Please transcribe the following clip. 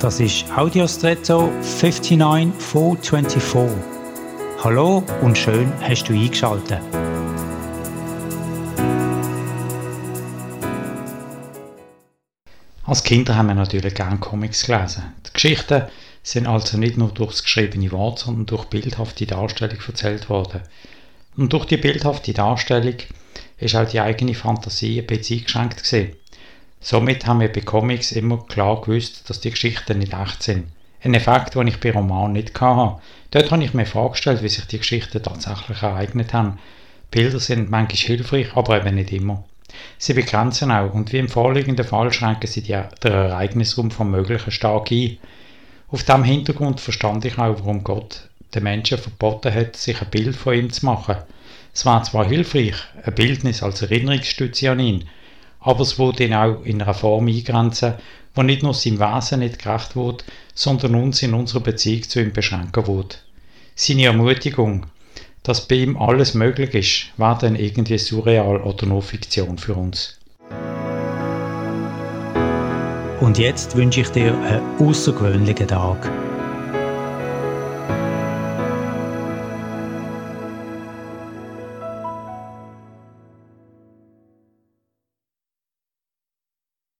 Das ist Audiostretto 59424. Hallo und schön hast du eingeschaltet. Als Kinder haben wir natürlich gerne Comics gelesen. Die Geschichten sind also nicht nur durch das geschriebene Wort, sondern durch bildhafte Darstellung erzählt worden. Und durch die bildhafte Darstellung ist auch die eigene Fantasie ein bisschen eingeschränkt gewesen. Somit haben wir bei Comics immer klar gewusst, dass die Geschichten nicht echt sind. Ein Effekt, den ich bei Romanen nicht hatte. Dort habe ich mir vorgestellt, wie sich die Geschichten tatsächlich ereignet haben. Bilder sind manchmal hilfreich, aber eben nicht immer. Sie begrenzen auch und wie im vorliegenden Fall schränken sie den Ereignisraum vom Möglichen stark ein. Auf diesem Hintergrund verstand ich auch, warum Gott den Menschen verboten hat, sich ein Bild von ihm zu machen. Es war zwar hilfreich, ein Bildnis als Erinnerungsstütze an ihn, aber es wurde ihn auch in einer Form eingrenzen, wo nicht nur seinem Wesen nicht gerecht wird, sondern uns in unserer Beziehung zu ihm beschränken wird. Seine Ermutigung, dass bei ihm alles möglich ist, war dann irgendwie surreal oder nur Fiktion für uns. Und jetzt wünsche ich dir einen außergewöhnlichen Tag.